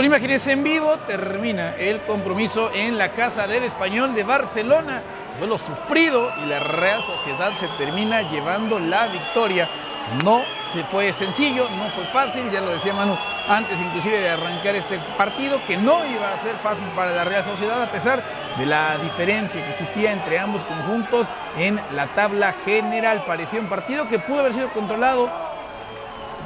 Con imágenes en vivo termina el compromiso en la casa del español de Barcelona. Duelo sufrido y la Real Sociedad se termina llevando la victoria. No se fue sencillo, no fue fácil, ya lo decía Manu antes inclusive de arrancar este partido, que no iba a ser fácil para la Real Sociedad a pesar de la diferencia que existía entre ambos conjuntos en la tabla general. Parecía un partido que pudo haber sido controlado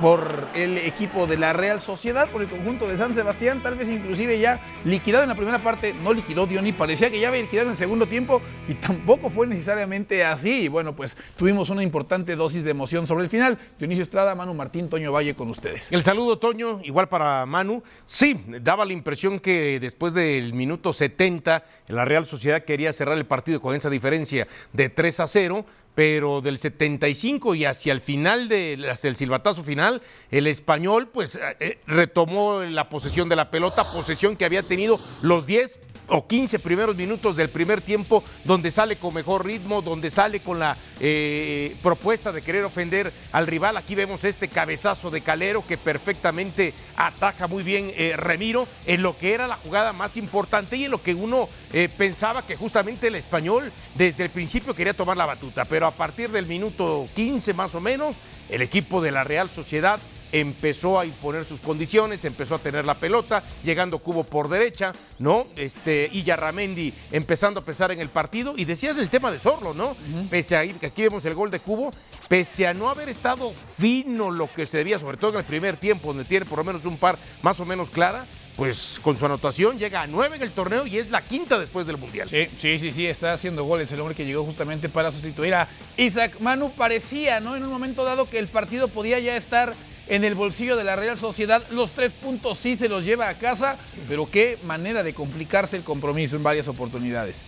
por el equipo de la Real Sociedad, por el conjunto de San Sebastián, tal vez inclusive ya liquidado en la primera parte, no liquidó Diony, parecía que ya había liquidado en el segundo tiempo y tampoco fue necesariamente así. Y bueno, pues tuvimos una importante dosis de emoción sobre el final. Dionisio Estrada, Manu Martín, Toño Valle con ustedes. El saludo, Toño, igual para Manu. Sí, daba la impresión que después del minuto 70, la Real Sociedad quería cerrar el partido con esa diferencia de 3 a 0 pero del 75 y hacia el final del el silbatazo final, el español pues eh, retomó la posesión de la pelota, posesión que había tenido los 10 o 15 primeros minutos del primer tiempo, donde sale con mejor ritmo, donde sale con la eh, propuesta de querer ofender al rival. Aquí vemos este cabezazo de Calero que perfectamente ataca muy bien eh, Remiro en lo que era la jugada más importante y en lo que uno eh, pensaba que justamente el español desde el principio quería tomar la batuta, pero a partir del minuto 15 más o menos, el equipo de la Real Sociedad empezó a imponer sus condiciones, empezó a tener la pelota, llegando Cubo por derecha, ¿no? Este, y Yarramendi empezando a pesar en el partido. Y decías el tema de Sorlo, ¿no? Pese a que aquí vemos el gol de Cubo, pese a no haber estado fino lo que se debía, sobre todo en el primer tiempo, donde tiene por lo menos un par más o menos clara, pues con su anotación llega a nueve en el torneo y es la quinta después del Mundial. Sí, sí, sí, sí, está haciendo goles el hombre que llegó justamente para sustituir a Isaac Manu. Parecía, ¿no? En un momento dado que el partido podía ya estar en el bolsillo de la Real Sociedad. Los tres puntos sí se los lleva a casa, pero qué manera de complicarse el compromiso en varias oportunidades.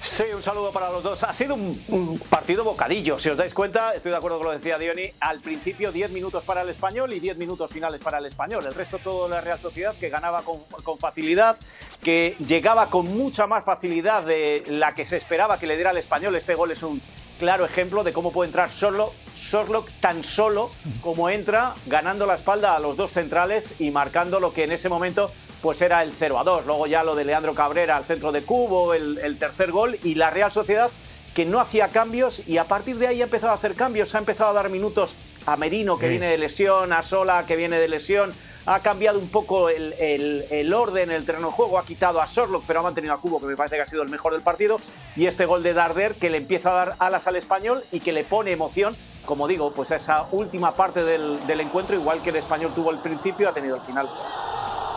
Sí, un saludo para los dos. Ha sido un, partido bocadillo, si os dais cuenta, estoy de acuerdo con lo que decía Diony. Al principio 10 minutos para el español y 10 minutos finales para el español. El resto todo la Real Sociedad que ganaba con, facilidad, que llegaba con mucha más facilidad de la que se esperaba que le diera al español. Este gol es un claro ejemplo de cómo puede entrar solo Sorlock tan solo como entra, ganando la espalda a los dos centrales y marcando lo que en ese momento pues era el 0 a 2. Luego ya lo de Leandro Cabrera al centro de Cubo, el, tercer gol y la Real Sociedad que no hacía cambios y a partir de ahí ha empezado a hacer cambios, ha empezado a dar minutos a Merino que viene de lesión, a Sola que viene de lesión, ha cambiado un poco el, el, orden, el terreno de juego, ha quitado a Sorlock, pero ha mantenido a Cubo, que me parece que ha sido el mejor del partido, y este gol de Darder que le empieza a dar alas al español y que le pone emoción, como digo, pues esa última parte del, del encuentro, igual que el español tuvo el principio, ha tenido el final.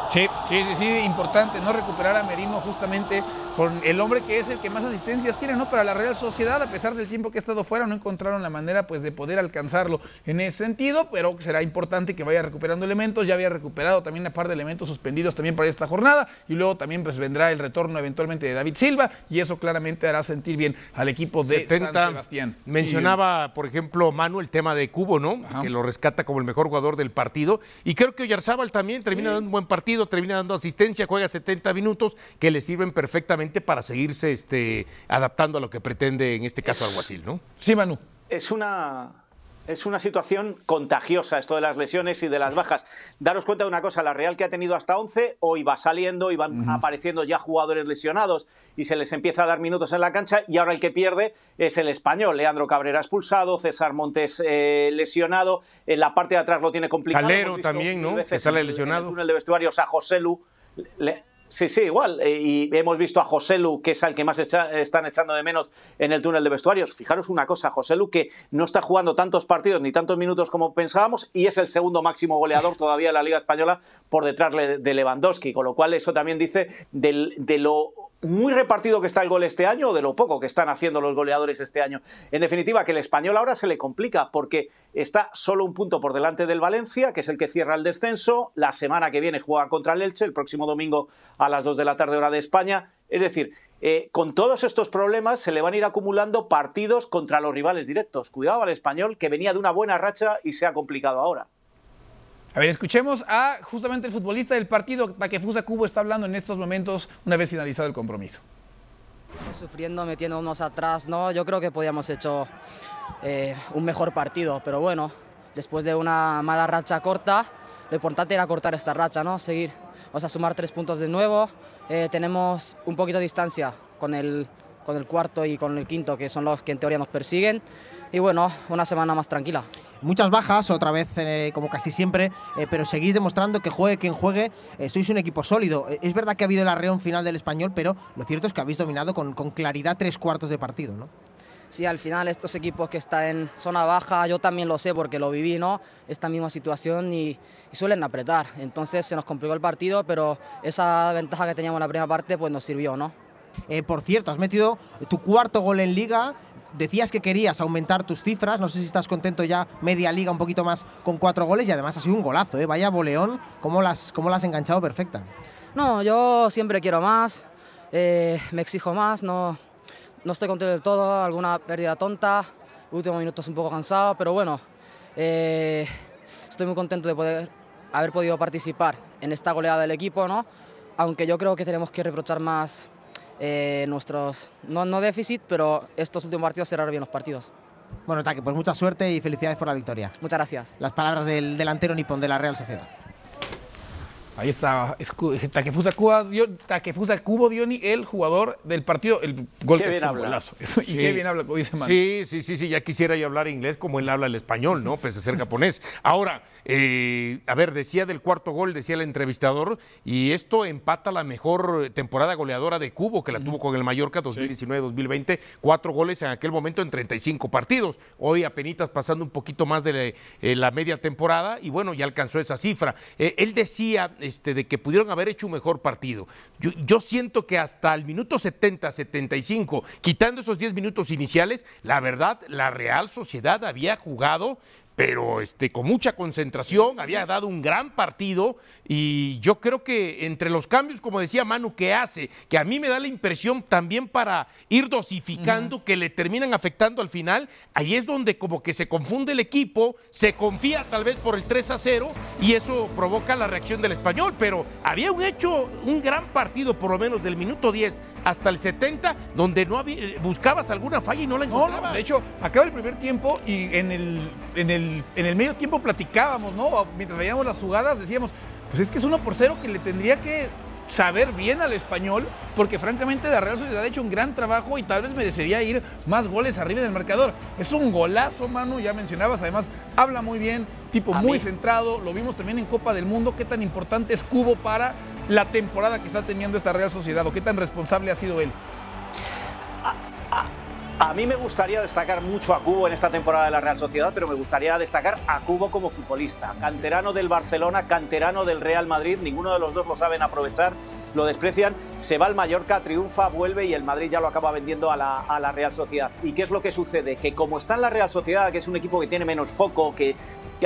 Sí, sí, sí, importante no recuperar a Merino justamente con el hombre que es el que más asistencias tiene, ¿no? Para la Real Sociedad, a pesar del tiempo que ha estado fuera, no encontraron la manera pues de poder alcanzarlo en ese sentido, pero será importante que vaya recuperando elementos, ya había recuperado también una par de elementos suspendidos también para esta jornada y luego también pues vendrá el retorno eventualmente de David Silva y eso claramente hará sentir bien al equipo de San Sebastián. Mencionaba, por ejemplo, Manu el tema de Cubo, ¿no? Que lo rescata como el mejor jugador del partido y creo que Oyarzábal también termina dando un buen partido termina dando asistencia, juega 70 minutos que le sirven perfectamente para seguirse este, adaptando a lo que pretende en este caso Alguacil, ¿no? Sí, Manu. Es una es una situación contagiosa esto de las lesiones y de las bajas. Daros cuenta de una cosa, la Real que ha tenido hasta 11, hoy va saliendo y van apareciendo ya jugadores lesionados y se les empieza a dar minutos en la cancha y ahora el que pierde es el español. Leandro Cabrera expulsado, César Montes eh, lesionado, en la parte de atrás lo tiene complicado. Calero también, ¿no? Que sale lesionado. En el túnel de vestuarios a José Lu Sí, sí, igual. Eh, y hemos visto a José Lu, que es el que más están echando de menos en el túnel de vestuarios. Fijaros una cosa, José Lu, que no está jugando tantos partidos ni tantos minutos como pensábamos y es el segundo máximo goleador todavía en la Liga Española por detrás de Lewandowski. Con lo cual, eso también dice de lo muy repartido que está el gol este año o de lo poco que están haciendo los goleadores este año. En definitiva, que el español ahora se le complica porque está solo un punto por delante del Valencia, que es el que cierra el descenso. La semana que viene juega contra el Elche, el próximo domingo a las 2 de la tarde hora de España. Es decir, eh, con todos estos problemas se le van a ir acumulando partidos contra los rivales directos. Cuidado al español que venía de una buena racha y se ha complicado ahora. A ver, escuchemos a justamente el futbolista del partido, Takefusa Cubo está hablando en estos momentos una vez finalizado el compromiso. Sufriendo, metiéndonos atrás, ¿no? Yo creo que podíamos hecho eh, un mejor partido, pero bueno, después de una mala racha corta, lo importante era cortar esta racha, ¿no? Seguir, o sea, sumar tres puntos de nuevo. Eh, tenemos un poquito de distancia con el, con el cuarto y con el quinto, que son los que en teoría nos persiguen. Y bueno, una semana más tranquila. Muchas bajas, otra vez eh, como casi siempre, eh, pero seguís demostrando que juegue quien juegue, eh, sois un equipo sólido. es verdad que ha habido el arreón final del español, pero lo cierto es que habéis dominado con, con claridad tres cuartos de partido, ¿no? Sí, al final estos equipos que están en zona baja, yo también lo sé porque lo viví, ¿no? Esta misma situación y, y, suelen apretar. Entonces se nos complicó el partido, pero esa ventaja que teníamos en la primera parte pues nos sirvió, ¿no? Por cierto, has metido tu cuarto gol en liga, decías que querías aumentar tus cifras, no sé si estás contento ya media liga un poquito más con cuatro goles. Y además ha sido un golazo, ¿eh? vaya boleón, ¿cómo las, cómo las has enganchado perfecta? No, yo siempre quiero más, eh, me exijo más, no, no estoy contento del todo, alguna pérdida tonta, últimos minutos un poco cansado, pero bueno, eh, estoy muy contento de poder haber podido participar en esta goleada del equipo, ¿no? aunque yo creo que tenemos que reprochar más eh, nuestros, no, no déficit, pero estos últimos partidos cerrar bien los partidos. Bueno, Taque, pues mucha suerte y felicidades por la victoria. Muchas gracias. Las palabras del delantero nipón de la Real Sociedad. Ahí está Takefusa, Cuba, Takefusa Cubo Dioni, el jugador del partido, el gol qué que bien es un habla. golazo. Eso, y Sí. qué bien habla, como dice Manu. Sí, sí, sí, sí, ya quisiera yo hablar inglés como él habla el español, ¿no? Pese a ser japonés. Ahora, eh, a ver, decía del cuarto gol, decía el entrevistador, y esto empata la mejor temporada goleadora de Cubo, que la tuvo con el Mallorca 2019-2020, cuatro goles en aquel momento en 35 partidos. Hoy apenas pasando un poquito más de la, eh, la media temporada, y bueno, ya alcanzó esa cifra. Eh, él decía este, de que pudieron haber hecho un mejor partido. Yo, yo siento que hasta el minuto 70, 75, quitando esos 10 minutos iniciales, la verdad, la Real Sociedad había jugado pero este, con mucha concentración, había dado un gran partido y yo creo que entre los cambios, como decía Manu, que hace, que a mí me da la impresión también para ir dosificando, que le terminan afectando al final, ahí es donde como que se confunde el equipo, se confía tal vez por el 3 a 0 y eso provoca la reacción del español, pero había un hecho, un gran partido por lo menos del minuto 10 hasta el 70, donde no había, buscabas alguna falla y no la No, encontrabas. no, de hecho, acaba el primer tiempo y en el, en el, en el medio tiempo platicábamos, ¿no? Mientras veíamos las jugadas, decíamos, pues es que es uno por cero que le tendría que saber bien al español, porque francamente la Real Sociedad ha hecho un gran trabajo y tal vez merecería ir más goles arriba del marcador. Es un golazo, Manu, ya mencionabas, además habla muy bien, tipo A muy mí- centrado, lo vimos también en Copa del Mundo, qué tan importante es Cubo para la temporada que está teniendo esta Real Sociedad o qué tan responsable ha sido él. A mí me gustaría destacar mucho a Cubo en esta temporada de la Real Sociedad, pero me gustaría destacar a Cubo como futbolista. Canterano del Barcelona, canterano del Real Madrid, ninguno de los dos lo saben aprovechar, lo desprecian. Se va al Mallorca, triunfa, vuelve y el Madrid ya lo acaba vendiendo a la, Real Sociedad. ¿Y qué es lo que sucede? Que como está en la Real Sociedad, que es un equipo que tiene menos foco, que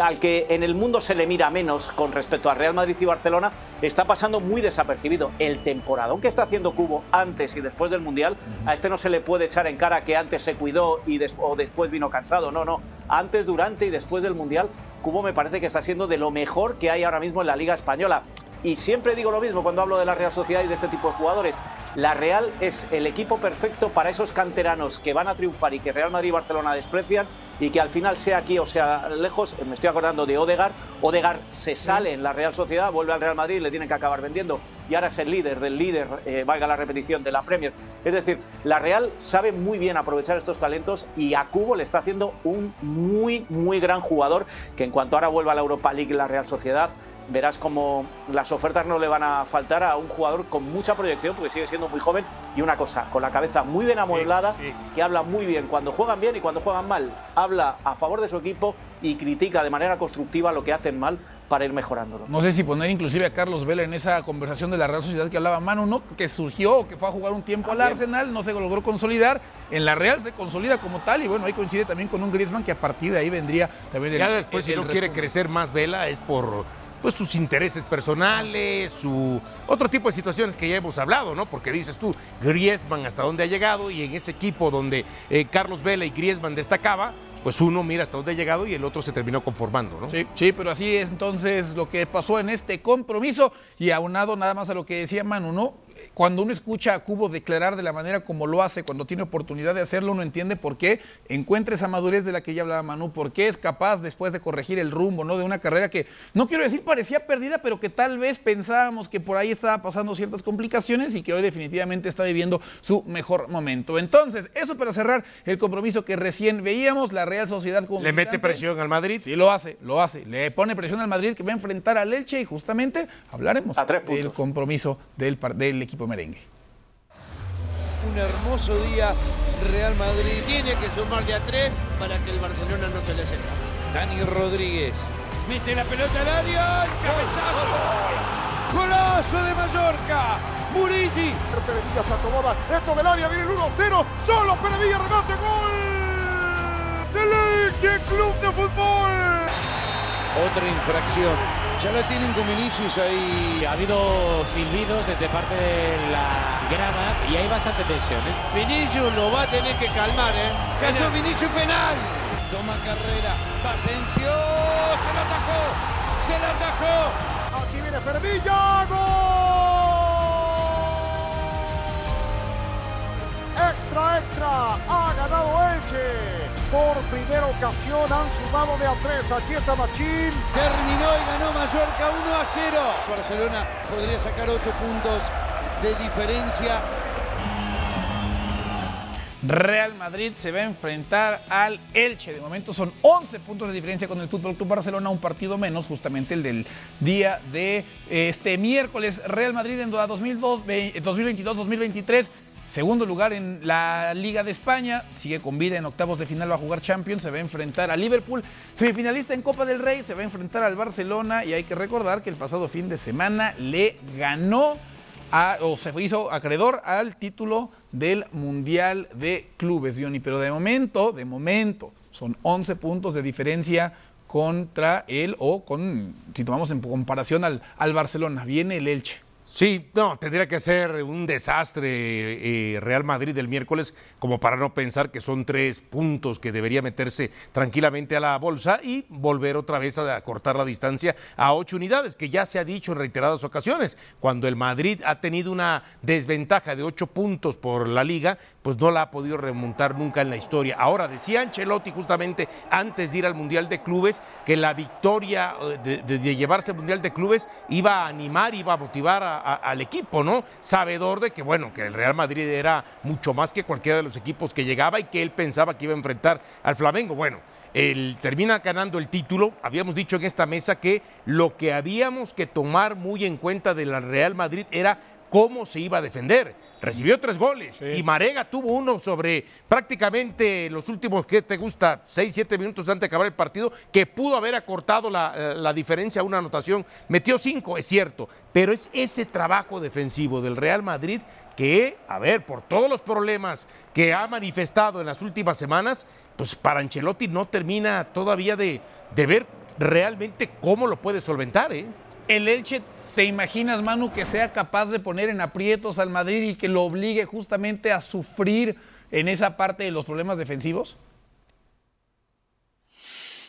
al que en el mundo se le mira menos con respecto a Real Madrid y Barcelona, está pasando muy desapercibido. El temporadón que está haciendo Cubo antes y después del Mundial, a este no se le puede echar en cara que antes se cuidó y o después vino cansado. No, no. Antes, durante y después del Mundial, Cubo me parece que está siendo de lo mejor que hay ahora mismo en la Liga Española. Y siempre digo lo mismo cuando hablo de la Real Sociedad y de este tipo de jugadores. La Real es el equipo perfecto para esos canteranos que van a triunfar y que Real Madrid y Barcelona desprecian y que al final sea aquí o sea lejos, me estoy acordando de Odegar, Odegar se sale en la Real Sociedad, vuelve al Real Madrid le tienen que acabar vendiendo y ahora es el líder del líder, eh, valga la repetición, de la Premier. Es decir, la Real sabe muy bien aprovechar estos talentos y a Cubo le está haciendo un muy, muy gran jugador que en cuanto ahora vuelva a la Europa League la Real Sociedad, verás como las ofertas no le van a faltar a un jugador con mucha proyección, porque sigue siendo muy joven, y una cosa, con la cabeza muy bien amueblada, sí. que habla muy bien cuando juegan bien y cuando juegan mal. Habla a favor de su equipo y critica de manera constructiva lo que hacen mal para ir mejorándolo. No sé si poner inclusive a Carlos Vela en esa conversación de la Real Sociedad que hablaba Manu, ¿no? Que surgió, que fue a jugar un tiempo al. Arsenal, no se logró consolidar. En la Real se consolida como tal y bueno, ahí coincide también con un Griezmann que a partir de ahí vendría también el Ya después, si el no quiere crecer más Vela, es por pues sus intereses personales, su otro tipo de situaciones que ya hemos hablado, ¿no? Porque dices tú, Griezmann hasta dónde ha llegado y en ese equipo donde eh, Carlos Vela y Griezmann destacaba, pues uno mira hasta dónde ha llegado y el otro se terminó conformando, ¿no? Sí, sí, pero así es entonces lo que pasó en este compromiso y aunado nada más a lo que decía Manu, ¿no? Cuando uno escucha a Cubo declarar de la manera como lo hace, cuando tiene oportunidad de hacerlo, uno entiende por qué encuentra esa madurez de la que ya hablaba Manu, por qué es capaz después de corregir el rumbo, ¿no? De una carrera que, no quiero decir parecía perdida, pero que tal vez pensábamos que por ahí estaba pasando ciertas complicaciones y que hoy definitivamente está viviendo su mejor momento. Entonces, eso para cerrar el compromiso que recién veíamos, la Real Sociedad con ¿Le mete presión al Madrid? Sí, lo hace, lo hace. Le pone presión al Madrid que va a enfrentar al Elche y justamente hablaremos del compromiso del, del equipo merengue. Un hermoso día, Real Madrid. Tiene que sumar de a tres para que el Barcelona no se le sepa. Dani Rodríguez. Mete la pelota al área, cabezazo. Golazo de Mallorca. Murigi. Perevilla se acomoda dentro del área, viene el 1-0. Solo Perevilla remate, gol del Club de Fútbol. Otra infracción ya la tienen con Vinicius ahí. Ha habido silbidos desde parte de la grada y hay bastante tensión. ¿eh? Vinicius lo va a tener que calmar, ¿eh? Cayó Vinicius penal. Toma carrera. Pasencio. Se la atajó. Se la atajó. Aquí viene Fermilla. ¡Gol! Extra, extra. Ha ganado Elche. Por primera ocasión han sumado de a tres. Aquí está Machín. Terminó y ganó Mallorca 1 a 0. Barcelona podría sacar 8 puntos de diferencia. Real Madrid se va a enfrentar al Elche. De momento son 11 puntos de diferencia con el Fútbol Club Barcelona, un partido menos, justamente el del día de este miércoles. Real Madrid en 2022-2023 Segundo lugar en la Liga de España, sigue con vida en octavos de final, va a jugar Champions, se va a enfrentar a Liverpool. Semifinalista en Copa del Rey, se va a enfrentar al Barcelona y hay que recordar que el pasado fin de semana le ganó o se hizo acreedor al título del Mundial de Clubes, Diony. Pero de momento, de momento, son 11 puntos de diferencia contra él o con, si tomamos en comparación al, al Barcelona, viene el Elche. Sí, no, tendría que ser un desastre eh, Real Madrid el miércoles como para no pensar que son tres puntos que debería meterse tranquilamente a la bolsa y volver otra vez a cortar la distancia a ocho unidades, que ya se ha dicho en reiteradas ocasiones. Cuando el Madrid ha tenido una desventaja de ocho puntos por la liga, pues no la ha podido remontar nunca en la historia. Ahora, decía Ancelotti justamente antes de ir al Mundial de Clubes que la victoria eh, de, de llevarse al Mundial de Clubes iba a animar, iba a motivar a al equipo, ¿no? Sabedor de que, bueno, que el Real Madrid era mucho más que cualquiera de los equipos que llegaba y que él pensaba que iba a enfrentar al Flamengo. Bueno, él termina ganando el título. Habíamos dicho en esta mesa que lo que habíamos que tomar muy en cuenta de la Real Madrid era cómo se iba a defender. Recibió tres goles y Marega tuvo uno sobre prácticamente los últimos, que te gusta? Seis, siete minutos antes de acabar el partido, que pudo haber acortado la, la diferencia a una anotación. Metió cinco, es cierto, pero es ese trabajo defensivo del Real Madrid que, a ver, por todos los problemas que ha manifestado en las últimas semanas, pues para Ancelotti no termina todavía de, de ver realmente cómo lo puede solventar. ¿eh? El Elche ¿Te imaginas, Manu, que sea capaz de poner en aprietos al Madrid y que lo obligue justamente a sufrir en esa parte de los problemas defensivos?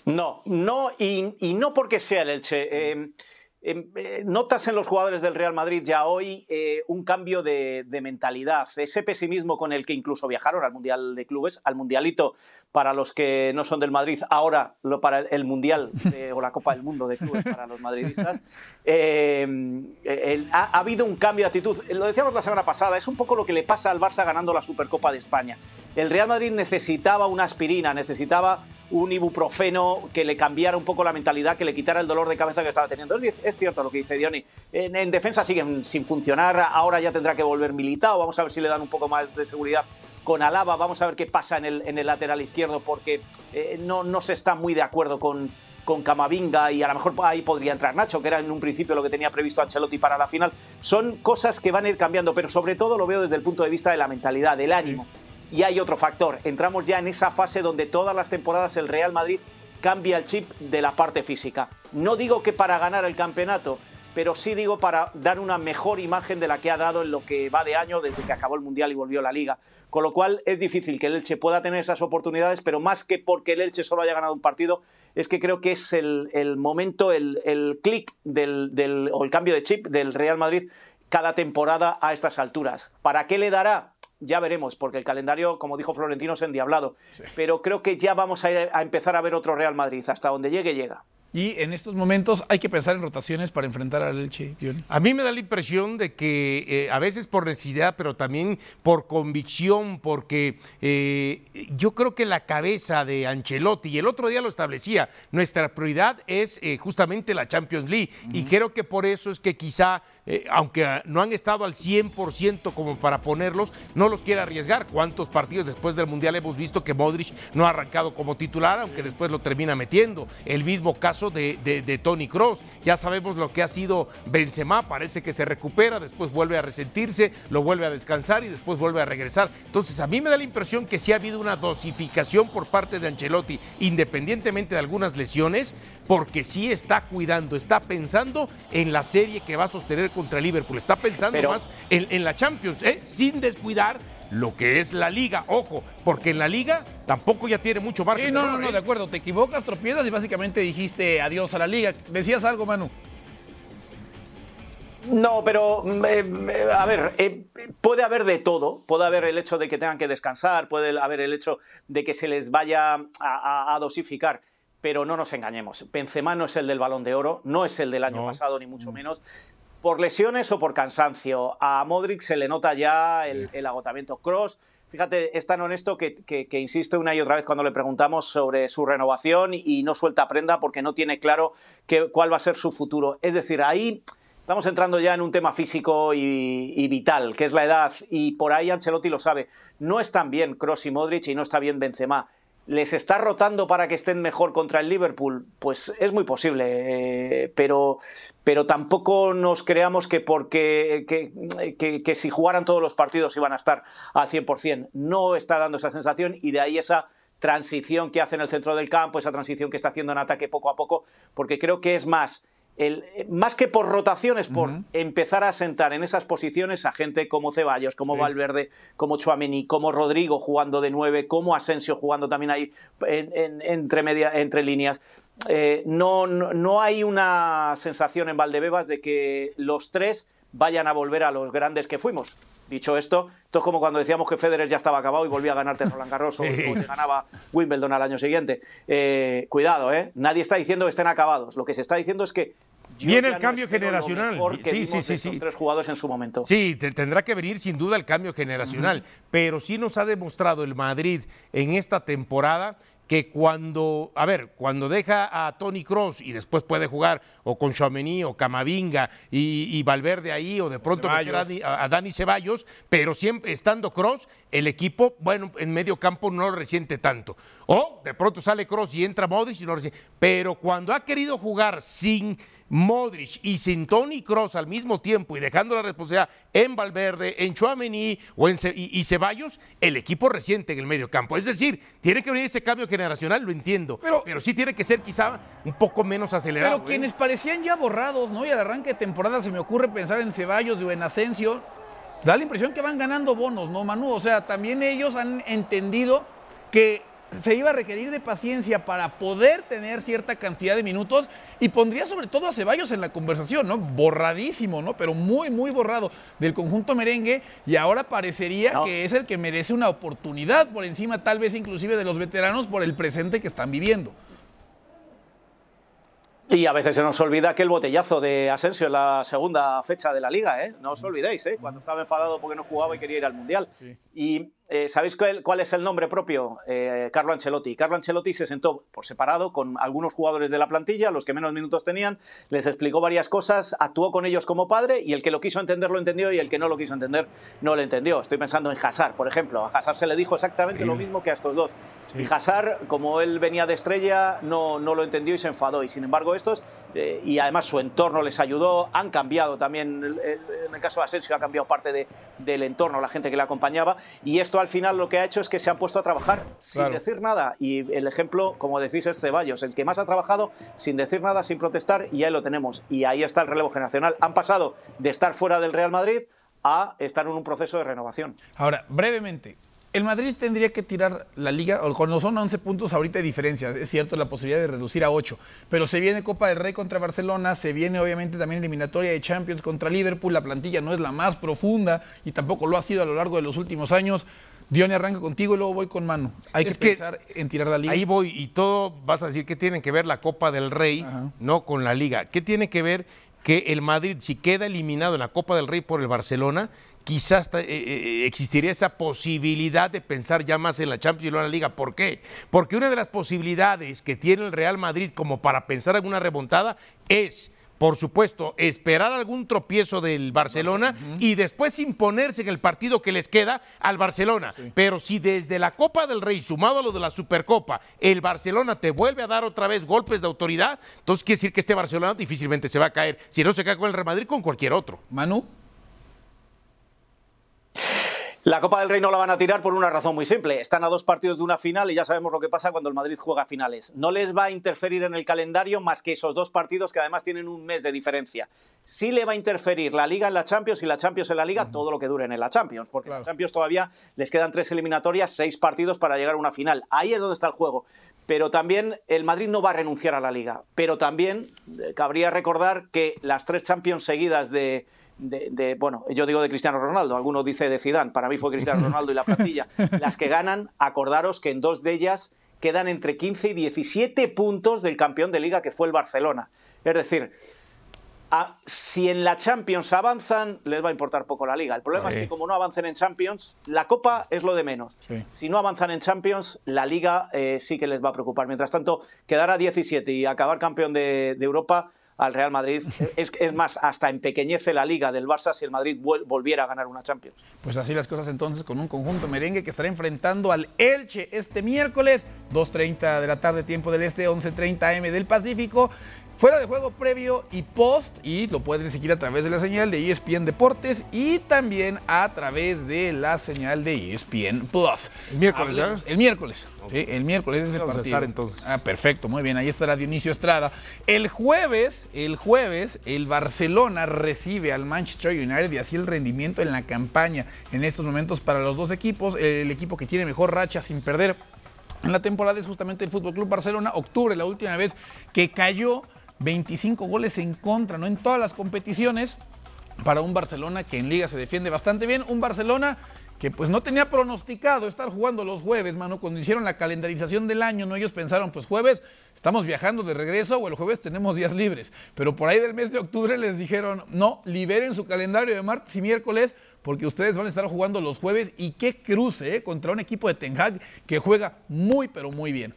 No, no, y, no porque sea el Elche. Eh, notas en los jugadores del Real Madrid ya hoy eh, un cambio de, mentalidad, ese pesimismo con el que incluso viajaron al Mundial de Clubes, al Mundialito para los que no son del Madrid, ahora lo para el Mundial o la Copa del Mundo de Clubes para los madridistas. Em, ha, habido un cambio de actitud. Lo decíamos la semana pasada, es un poco lo que le pasa al Barça ganando la Supercopa de España. El Real Madrid necesitaba una aspirina, necesitaba un ibuprofeno que le cambiara un poco la mentalidad, que le quitara el dolor de cabeza que estaba teniendo. Es, cierto lo que dice Diony. En, defensa siguen sin funcionar, ahora ya tendrá que volver militado. Vamos a ver si le dan un poco más de seguridad con Alaba. Vamos a ver qué pasa en el, lateral izquierdo, porque eh, no, no se está muy de acuerdo con, con Camavinga y a lo mejor ahí podría entrar Nacho, que era en un principio lo que tenía previsto Ancelotti para la final. Son cosas que van a ir cambiando, pero sobre todo lo veo desde el punto de vista de la mentalidad, del ánimo. Y hay otro factor, entramos ya en esa fase donde todas las temporadas el Real Madrid cambia el chip de la parte física. No digo que para ganar el campeonato, pero sí digo para dar una mejor imagen de la que ha dado en lo que va de año desde que acabó el Mundial y volvió a la Liga. Con lo cual es difícil que el Elche pueda tener esas oportunidades, pero más que porque el Elche solo haya ganado un partido, es que creo que es el, momento, el, clic del, o el cambio de chip del Real Madrid cada temporada a estas alturas. ¿Para qué le dará? Ya veremos, porque el calendario, como dijo Florentino, es endiablado. Pero creo que ya vamos a, ir a empezar a ver otro Real Madrid. Hasta donde llegue, llega. Y en estos momentos hay que pensar en rotaciones para enfrentar al Elche, Johnny. A mí me da la impresión de que eh, a veces por necesidad, pero también por convicción, porque eh, yo creo que la cabeza de Ancelotti, y el otro día lo establecía, nuestra prioridad es eh, justamente la Champions League. Y creo que por eso es que quizá aunque no han estado al 100% como para ponerlos, no los quiere arriesgar. ¿Cuántos partidos después del Mundial hemos visto que Modric no ha arrancado como titular, aunque después lo termina metiendo? El mismo caso de, de Tony Cross. Ya sabemos lo que ha sido Benzema, parece que se recupera, después vuelve a resentirse, lo vuelve a descansar y después vuelve a regresar. Entonces, a mí me da la impresión que sí ha habido una dosificación por parte de Ancelotti, independientemente de algunas lesiones, porque sí está cuidando, está pensando en la serie que va a sostener contra Liverpool. Está pensando más en, la Champions, ¿eh? sin descuidar lo que es la liga. Ojo, porque en la liga tampoco ya tiene mucho margen. Sí, no, no, no, ¿eh? de acuerdo. Te equivocas, tropiezas y básicamente dijiste adiós a la liga. ¿Decías algo, Manu? No, pero eh, a ver, puede haber de todo. Puede haber el hecho de que tengan que descansar, puede haber el hecho de que se les vaya a, dosificar pero no nos engañemos. Benzema no es el del Balón de Oro, no es el del año pasado, ni mucho menos por lesiones o por cansancio. A Modric se le nota ya el, agotamiento. Cross, fíjate, es tan honesto que, insiste una y otra vez cuando le preguntamos sobre su renovación y, no suelta prenda porque no tiene claro cuál va a ser su futuro. Es decir, ahí estamos entrando ya en un tema físico y, y, vital, que es la edad, y por ahí Ancelotti lo sabe. No están bien Cross y Modric y no está bien Benzema les está rotando para que estén mejor contra el Liverpool, pues es muy posible, eh, pero, pero tampoco nos creamos que porque que, que, si jugaran todos los partidos iban a estar al 100%. No está dando esa sensación y de ahí esa transición que hace en el centro del campo, esa transición que está haciendo en ataque poco a poco, porque creo que es más más que por rotaciones, por empezar a sentar en esas posiciones a gente como Ceballos, como Valverde, como Chuameni, como Rodrigo jugando de nueve, como Asensio jugando también ahí entre, media, entre líneas. Eh, no, no, hay una sensación en Valdebebas de que los tres vayan a volver a los grandes que fuimos. Dicho esto, esto es como cuando decíamos que Federer ya estaba acabado y volvía a ganarte Roland Garros o, ganaba Wimbledon al año siguiente. Eh, cuidado, ¿eh? Nadie está diciendo que estén acabados. Lo que se está diciendo es que Viene el cambio generacional. Sí, sí, sí, sí. tres jugadores en su momento. Sí, tendrá que venir sin duda el cambio generacional. Pero sí nos ha demostrado el Madrid en esta temporada que cuando, a ver, cuando deja a Tony Cross y después puede jugar o con Chouameni o Camavinga y, Valverde ahí o de pronto a, a, Dani Ceballos, pero siempre estando Cross, el equipo, bueno, en medio campo no lo resiente tanto. O de pronto sale Cross y entra Modric y no lo resiente. Pero cuando ha querido jugar sin Modric y sin Tony Cross al mismo tiempo y dejando la responsabilidad en Valverde, en Chouameni o en y, Ceballos, el equipo reciente en el medio campo. Es decir, tiene que venir ese cambio generacional, lo entiendo, pero, pero sí tiene que ser quizá un poco menos acelerado. Pero quienes parecían ya borrados, ¿no? Y al arranque de temporada se me ocurre pensar en Ceballos o en Asensio, da la impresión que van ganando bonos, ¿no, Manu? O sea, también ellos han entendido que se iba a requerir de paciencia para poder tener cierta cantidad de minutos y pondría sobre todo a Ceballos en la conversación, ¿no? Borradísimo, ¿no? Pero muy, muy borrado del conjunto merengue y ahora parecería que es el que merece una oportunidad por encima tal vez inclusive de los veteranos por el presente que están viviendo. Y a veces se nos olvida que el botellazo de Asensio en la segunda fecha de la liga, ¿eh? No os olvidéis, ¿eh? Cuando estaba enfadado porque no jugaba y quería ir al Mundial. Y eh, ¿Sabéis cuál, es el nombre propio? Eh, Carlo Ancelotti. Carlo Ancelotti se sentó por separado con algunos jugadores de la plantilla, los que menos minutos tenían, les explicó varias cosas, actuó con ellos como padre y el que lo quiso entender lo entendió y el que no lo quiso entender no lo entendió. Estoy pensando en Hazard, por ejemplo. A Hazard se le dijo exactamente lo mismo que a estos dos. Y Hazard, como él venía de estrella, no, no lo entendió y se enfadó. Y sin embargo estos, eh, y además su entorno les ayudó, han cambiado también, en el caso de Asensio ha cambiado parte del entorno, la gente que le acompañaba. Y esto al final lo que ha hecho es que se han puesto a trabajar sin decir nada. Y el ejemplo, como decís, es Ceballos, el que más ha trabajado sin decir nada, sin protestar, y ahí lo tenemos. Y ahí está el relevo generacional. Han pasado de estar fuera del Real Madrid a estar en un proceso de renovación. Ahora, brevemente, El Madrid tendría que tirar la liga, o cuando son 11 puntos ahorita de diferencia, es cierto, la posibilidad de reducir a 8, pero se viene Copa del Rey contra Barcelona, se viene obviamente también eliminatoria de Champions contra Liverpool, la plantilla no es la más profunda y tampoco lo ha sido a lo largo de los últimos años. Dione, arranca contigo y luego voy con Manu. Hay Es que pensar en tirar la liga. Ahí voy y todo vas a decir que tiene que ver la Copa del Rey, Ajá. no con la Liga. ¿Qué tiene que ver que el Madrid, si queda eliminado en la Copa del Rey por el Barcelona, quizás ta- eh, eh, existiría esa posibilidad de pensar ya más en la Champions y no en la Liga? ¿Por qué? Porque una de las posibilidades que tiene el Real Madrid como para pensar en una remontada es por supuesto, esperar algún tropiezo del Barcelona y después imponerse en el partido que les queda al Barcelona. Pero si desde la Copa del Rey, sumado a lo de la Supercopa, el Barcelona te vuelve a dar otra vez golpes de autoridad, entonces quiere decir que este Barcelona difícilmente se va a caer. Si no se cae con el Real Madrid, con cualquier otro. Manu. La Copa del Rey no la van a tirar por una razón muy simple. Están a dos partidos de una final y ya sabemos lo que pasa cuando el Madrid juega finales. No les va a interferir en el calendario más que esos dos partidos que además tienen un mes de diferencia. Sí le va a interferir la Liga en la Champions y la Champions en la Liga todo lo que duren en la Champions, porque en la Champions todavía les quedan tres eliminatorias, seis partidos para llegar a una final. Ahí es donde está el juego. Pero también el Madrid no va a renunciar a la Liga. Pero también eh, cabría recordar que las tres Champions seguidas de, de, de- bueno, yo digo de Cristiano Ronaldo, algunos dice de Zidane, para mí fue Cristiano Ronaldo y la plantilla, las que ganan, acordaros que en dos de ellas quedan entre 15 y 17 puntos del campeón de liga que fue el Barcelona. Es decir, a- si en la Champions avanzan, les va a importar poco la liga. El problema Sí. es que como no avancen en Champions, la Copa es lo de menos. Sí. Si no avanzan en Champions, la liga eh, sí que les va a preocupar. Mientras tanto, quedar a 17 y acabar campeón de, de Europa al Real Madrid, es, es más, hasta empequeñece la liga del Barça si el Madrid volviera a ganar una Champions. Pues así las cosas entonces con un conjunto merengue que estará enfrentando al Elche este miércoles, 2.30 de la tarde, tiempo del Este, 11.30 AM del Pacífico. Fuera de juego previo y post, y lo pueden seguir a través de la señal de ESPN Deportes y también a través de la señal de ESPN Plus. El miércoles. El miércoles. Sí, el miércoles es el a partido. estar, entonces. Ah, perfecto, muy bien. Ahí estará Dionisio Estrada. El jueves, el jueves, el Barcelona recibe al Manchester United y así el rendimiento en la campaña en estos momentos para los dos equipos. El equipo que tiene mejor racha sin perder en la temporada es justamente el Fútbol Club Barcelona. Octubre, la última vez que cayó 25 goles en contra, ¿no? En todas las competiciones para un Barcelona que en liga se defiende bastante bien, un Barcelona que pues no tenía pronosticado estar jugando los jueves, mano, cuando hicieron la calendarización del año, no ellos pensaron, pues jueves estamos viajando de regreso o el jueves tenemos días libres, pero por ahí del mes de octubre les dijeron, no, liberen su calendario de martes y miércoles porque ustedes van a estar jugando los jueves y qué cruce ¿eh? contra un equipo de Ten Hag que juega muy pero muy bien.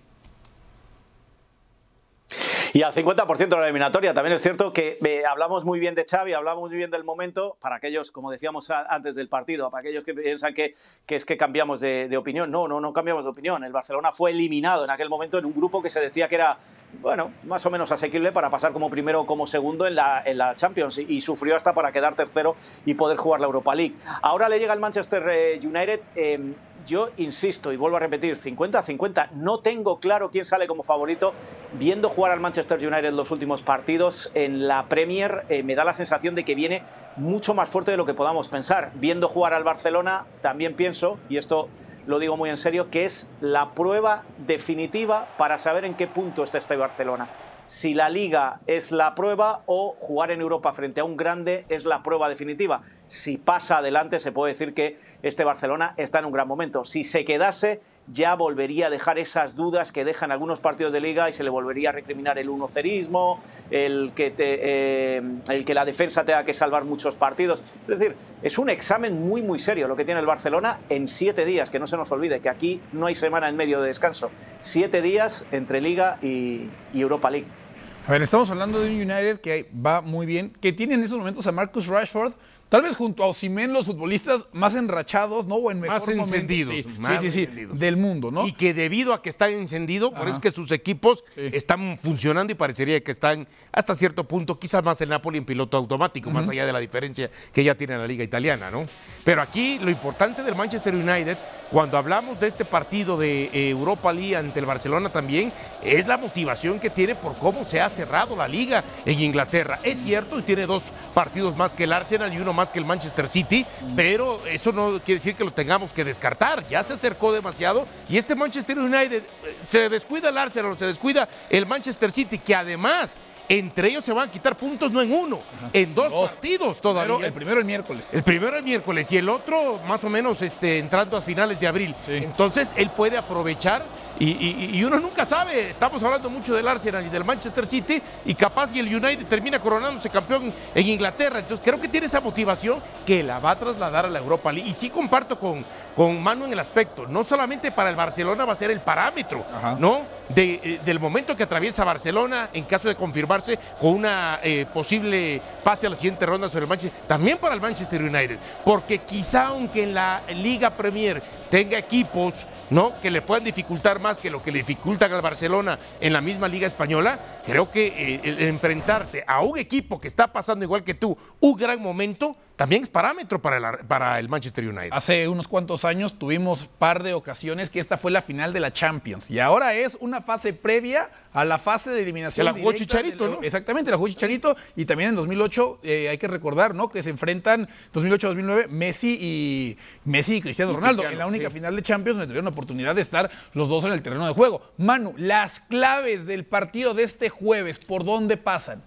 Y al 50% de la eliminatoria. También es cierto que eh, hablamos muy bien de Xavi, hablamos muy bien del momento, para aquellos, como decíamos antes del partido, para aquellos que piensan que, es que cambiamos de, opinión. No, no, no cambiamos de opinión. El Barcelona fue eliminado en aquel momento en un grupo que se decía que era, bueno, más o menos asequible para pasar como primero o como segundo en la, en la Champions y, sufrió hasta para quedar tercero y poder jugar la Europa League. Ahora le llega el Manchester eh, United. eh, yo insisto y vuelvo a repetir, 50-50. No tengo claro quién sale como favorito. Viendo jugar al Manchester United los últimos partidos en la Premier, eh, me da la sensación de que viene mucho más fuerte de lo que podamos pensar. Viendo jugar al Barcelona, también pienso, y esto lo digo muy en serio, que es la prueba definitiva para saber en qué punto está este Barcelona. Si la liga es la prueba o jugar en Europa frente a un grande es la prueba definitiva. Si pasa adelante, se puede decir que este Barcelona está en un gran momento. Si se quedase, ya volvería a dejar esas dudas que dejan algunos partidos de liga y se le volvería a recriminar el unocerismo, el que, eh, el que la defensa tenga que salvar muchos partidos. Es decir, es un examen muy, muy serio lo que tiene el Barcelona en siete días, que no se nos olvide que aquí no hay semana en medio de descanso. Siete días entre liga y, y Europa League. A ver, estamos hablando de un United que va muy bien, que tiene en esos momentos a Marcus Rashford, tal vez junto a Osimhen los futbolistas más enrachados, ¿no? O en mejor Más momento. encendidos, Sí, más sí, sí, encendidos. del mundo, ¿no? Y que debido a que está encendido, por Ajá. eso es que sus equipos Sí. están funcionando y parecería que están hasta cierto punto, quizás más el Napoli en piloto automático, más allá de la diferencia que ya tiene la liga italiana, ¿no? Pero aquí lo importante del Manchester United, cuando hablamos de este partido de eh, Europa League ante el Barcelona también, es la motivación que tiene por cómo se ha cerrado la liga en Inglaterra. Es cierto, y tiene dos partidos más que el Arsenal y uno más que el Manchester City, pero eso no quiere decir que lo tengamos que descartar. Ya se acercó demasiado y este Manchester United eh, se descuida el Arsenal, se descuida el Manchester City, que además entre ellos se van a quitar puntos no en uno, en dos, partidos todavía. El primero el miércoles. El primero el miércoles y el otro más o menos este, entrando a finales de abril. Entonces él puede aprovechar y, y- y uno nunca sabe. Estamos hablando mucho del Arsenal y del Manchester City y capaz y el United termina coronándose campeón en Inglaterra. Entonces creo que tiene esa motivación que la va a trasladar a la Europa League. Y sí comparto con, con Manu en el aspecto. No solamente para el Barcelona va a ser el parámetro, ¿no? De, eh, del momento que atraviesa Barcelona en caso de confirmarse con una eh, posible pase a la siguiente ronda sobre el Manchester, también para el Manchester United, porque quizá aunque en la Liga Premier tenga equipos ¿no? que le puedan dificultar más que lo que le dificultan al Barcelona en la misma Liga Española, creo que eh, el enfrentarte a un equipo que está pasando igual que tú un gran momento, también es parámetro para el, para el Manchester United. Hace unos cuantos años tuvimos par de ocasiones que esta fue la final de la Champions y ahora es una fase previa a la fase de eliminación. Que la jugó Chicharito, ¿no? Exactamente, la jugó Chicharito y también en 2008 eh, hay que recordar, ¿no? Que se enfrentan 2008-2009 Messi y Messi y Cristiano Y Ronaldo Cristiano, en la única sí. final de Champions donde tuvieron la oportunidad de estar los dos en el terreno de juego. Manu, las claves del partido de este jueves, ¿por dónde pasan?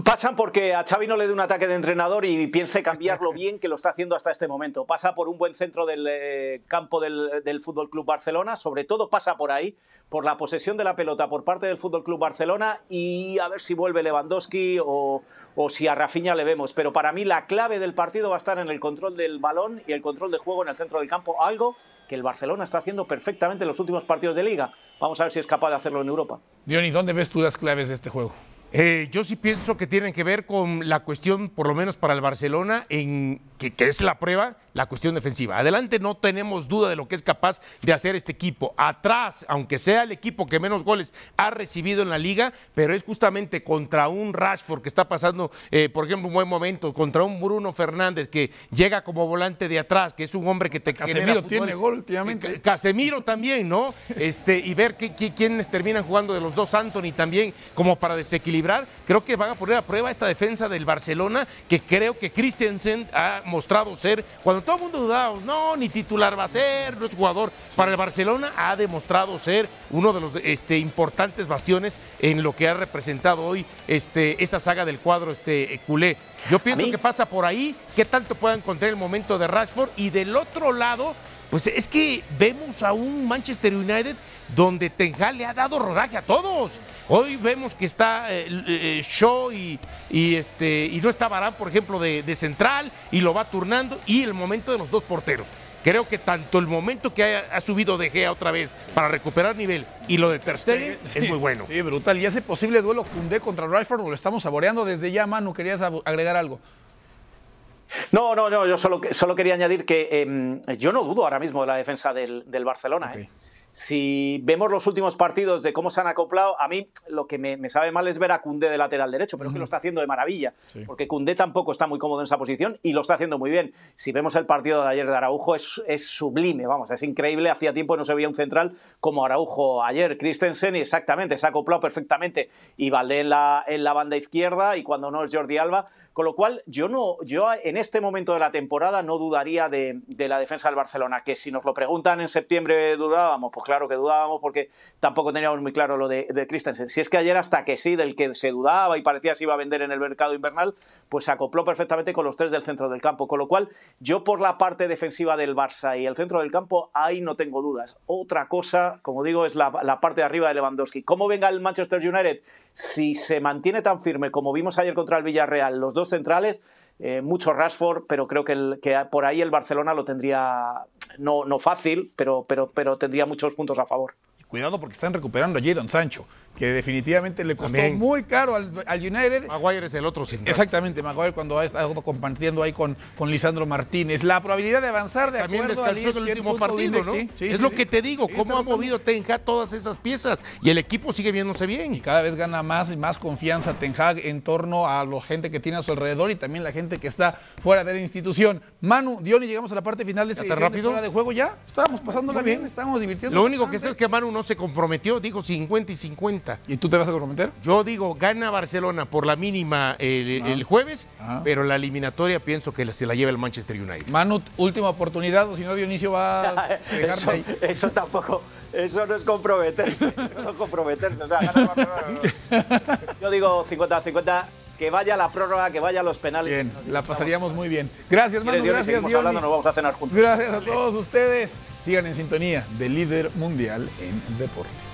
Pasan porque a Xavi no le dé un ataque de entrenador y piense cambiarlo bien, que lo está haciendo hasta este momento. Pasa por un buen centro del eh, campo del, del Fútbol Club Barcelona, sobre todo pasa por ahí, por la posesión de la pelota por parte del Fútbol Club Barcelona y a ver si vuelve Lewandowski o, o si a Rafinha le vemos. Pero para mí la clave del partido va a estar en el control del balón y el control de juego en el centro del campo, algo que el Barcelona está haciendo perfectamente en los últimos partidos de liga. Vamos a ver si es capaz de hacerlo en Europa. Diony, ¿dónde ves tú las claves de este juego? Eh, yo sí pienso que tienen que ver con la cuestión, por lo menos para el Barcelona, en que, que es la prueba, la cuestión defensiva. Adelante no tenemos duda de lo que es capaz de hacer este equipo. Atrás, aunque sea el equipo que menos goles ha recibido en la liga, pero es justamente contra un Rashford que está pasando, eh, por ejemplo, un buen momento, contra un Bruno Fernández que llega como volante de atrás, que es un hombre que te Casemiro tiene gol últimamente. Ca- Casemiro también, ¿no? Este, y ver quiénes terminan jugando de los dos, Anthony también, como para desequilibrar. Creo que van a poner a prueba esta defensa del Barcelona, que creo que Christensen ha mostrado ser, cuando todo el mundo dudaba, no, ni titular va a ser, no es jugador. Para el Barcelona ha demostrado ser uno de los este, importantes bastiones en lo que ha representado hoy este, esa saga del cuadro este, culé. Yo pienso que pasa por ahí, qué tanto pueda encontrar el momento de Rashford y del otro lado, pues es que vemos a un Manchester United donde Ten Hag le ha dado rodaje a todos. Hoy vemos que está eh, eh, Shaw y, y, este, y no está Barán, por ejemplo, de, de central y lo va turnando y el momento de los dos porteros. Creo que tanto el momento que ha, ha subido De Gea otra vez para recuperar nivel y lo de Ter Stegen es muy bueno. Sí, brutal. ¿Y ese posible duelo Cundé contra Rashford lo estamos saboreando desde ya, Manu? ¿Querías agregar algo? No, no, no, yo solo, solo quería añadir que em, yo no dudo ahora mismo de la defensa del, del Barcelona. ¿eh? Si vemos los últimos partidos de cómo se han acoplado, a mí lo que me, me sabe mal es ver a Cundé de lateral derecho, pero es que lo está haciendo de maravilla, porque Cundé tampoco está muy cómodo en esa posición y lo está haciendo muy bien. Si vemos el partido de ayer de Araujo, es, es sublime, vamos, es increíble. Hacía tiempo no se veía un central como Araujo ayer. Christensen, exactamente, se ha acoplado perfectamente y Valdé en la, en la banda izquierda y cuando no es Jordi Alba. Con lo cual, yo no, yo en este momento de la temporada no dudaría de, la defensa del Barcelona. Que si nos lo preguntan en septiembre dudábamos, pues claro que dudábamos porque tampoco teníamos muy claro lo de, de Christensen. Si es que ayer hasta que sí, del que se dudaba y parecía se iba a vender en el mercado invernal, pues se acopló perfectamente con los tres del centro del campo. Con lo cual, yo por la parte defensiva del Barça y el centro del campo, ahí no tengo dudas. Otra cosa, como digo, es la, la parte de arriba de Lewandowski. ¿Cómo venga el Manchester United? Si se mantiene tan firme como vimos ayer contra el Villarreal, los dos centrales, eh, mucho Rashford, pero creo que, el- que por ahí el Barcelona lo tendría, no, no fácil, pero, pero, pero tendría muchos puntos a favor. Cuidado porque están recuperando a Jadon Sancho, que definitivamente le costó También. muy caro al, al United. Maguire es el otro central. Exactamente, Maguire cuando ha estado compartiendo ahí con, con Lisandro Martínez. La probabilidad de avanzar de También acuerdo al el último partido, Index, ¿no? sí, sí, es sí, lo que te digo, cómo ha movido Ten Hag todas esas piezas y el equipo sigue viéndose bien. Y cada vez gana más y más confianza Ten Hag en torno a la gente que tiene a su alrededor y también la gente que está fuera de la institución. Manu, Diony, llegamos a la parte final de esta ¿Ya tan edición de rápido? Fuera de juego ya. Estábamos pasándola bien. bien, estábamos divirtiendo. Lo único que sé es que Manu no no se comprometió, dijo 50 y 50. ¿Y tú te vas a comprometer? Yo digo, gana Barcelona por la mínima el, el jueves, Ah. pero la eliminatoria pienso que se la lleva el Manchester United. Manu, última oportunidad, o si no, Dionisio va a Eso, ahí. eso tampoco, eso no es comprometerse. No es comprometerse. O sea, ganar Barcelona. Yo digo 50-50, que vaya la prórroga, que vaya los penales. Bien, la pasaríamos muy bien. Gracias, ¿Quieres, Manu, gracias, Seguimos Diony. hablando, nos vamos a cenar juntos. Gracias a todos ustedes. Sigan en sintonía del líder mundial en deportes.